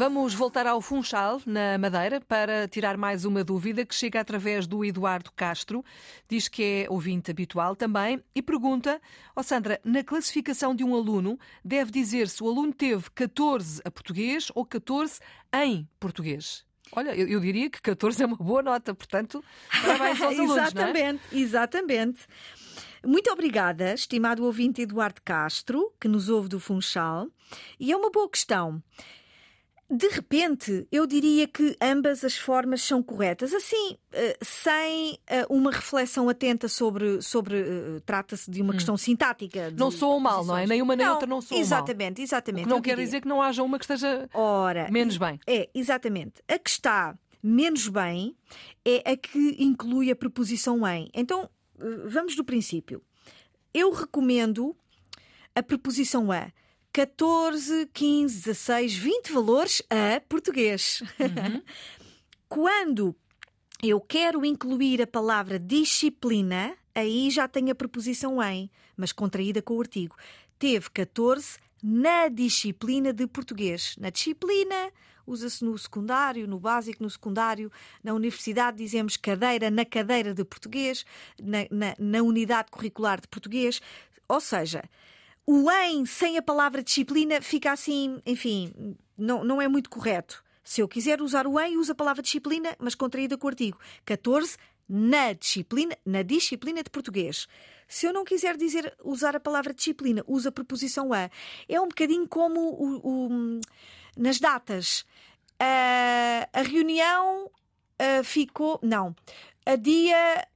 Vamos voltar ao Funchal, na Madeira, para tirar mais uma dúvida que chega através do Eduardo Castro. Diz que é ouvinte habitual também e pergunta: Ó oh Sandra, na classificação de um aluno, deve dizer se o aluno teve 14 a português ou 14 em português? Olha, eu, eu, diria que 14 é uma boa nota, portanto, parabéns aos alunos. exatamente, não é? exatamente. Muito obrigada, estimado ouvinte Eduardo Castro, que nos ouve do Funchal. E é uma boa questão. De repente, eu diria que ambas as formas são corretas. Assim, eh, sem eh, uma reflexão atenta sobre. sobre eh, Trata-se de uma hum. questão sintática. Não soam mal, não é? Nem uma nem não, outra não soam exatamente, mal. Exatamente, Não quer dizer que não haja uma que esteja Ora, menos bem. É, exatamente. A que está menos bem é a que inclui a preposição em. Então, vamos do princípio. Eu recomendo a preposição a 14, 15, 16, 20 valores a português. Uhum. Quando eu quero incluir a palavra disciplina, aí já tenho a preposição em, mas contraída com o artigo. Teve 14 na disciplina de português. Na disciplina, usa-se no secundário, no básico, no secundário. Na universidade dizemos cadeira na cadeira de português, na, na, na unidade curricular de português. Ou seja, o em sem a palavra disciplina fica assim, enfim, não, não é muito correto. Se eu quiser usar o em, uso a palavra disciplina, mas contraída com o artigo 14 na disciplina, na disciplina de português. Se eu não quiser dizer usar a palavra disciplina, uso a preposição a. É um bocadinho como o, o, nas datas. Uh, a reunião uh, ficou. Não. A dia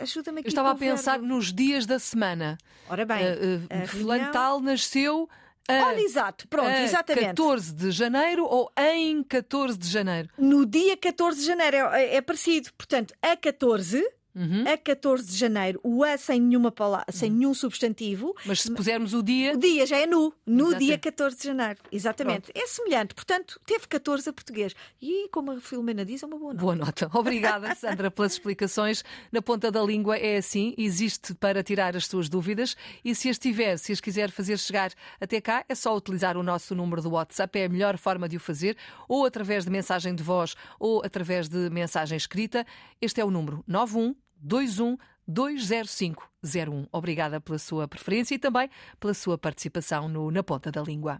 Ajuda-me aqui. Eu estava a pensar nos dias da semana. Ora bem, uh, uh, Fulano tal nasceu. A, Olha, exato, pronto, exatamente. 14 de janeiro ou em 14 de janeiro? No dia 14 de janeiro é, é parecido. Portanto, a 14 Uhum. A 14 de janeiro, o a sem nenhuma palavra, sem uhum. nenhum substantivo. Mas se pusermos o dia. O dia já é nu, no dia 14 de janeiro. Exatamente. Pronto. É semelhante. Portanto, teve 14 a português. E, como a Filomena diz, é uma boa nota. Boa nota. Obrigada, Sandra, pelas explicações. Na ponta da língua é assim, existe para tirar as suas dúvidas. E se as tiver, se as quiser fazer chegar até cá, é só utilizar o nosso número do WhatsApp. É a melhor forma de o fazer, ou através de mensagem de voz, ou através de mensagem escrita. Este é o número 91 21 20501. Obrigada pela sua preferência e também pela sua participação no Na Ponta da Língua.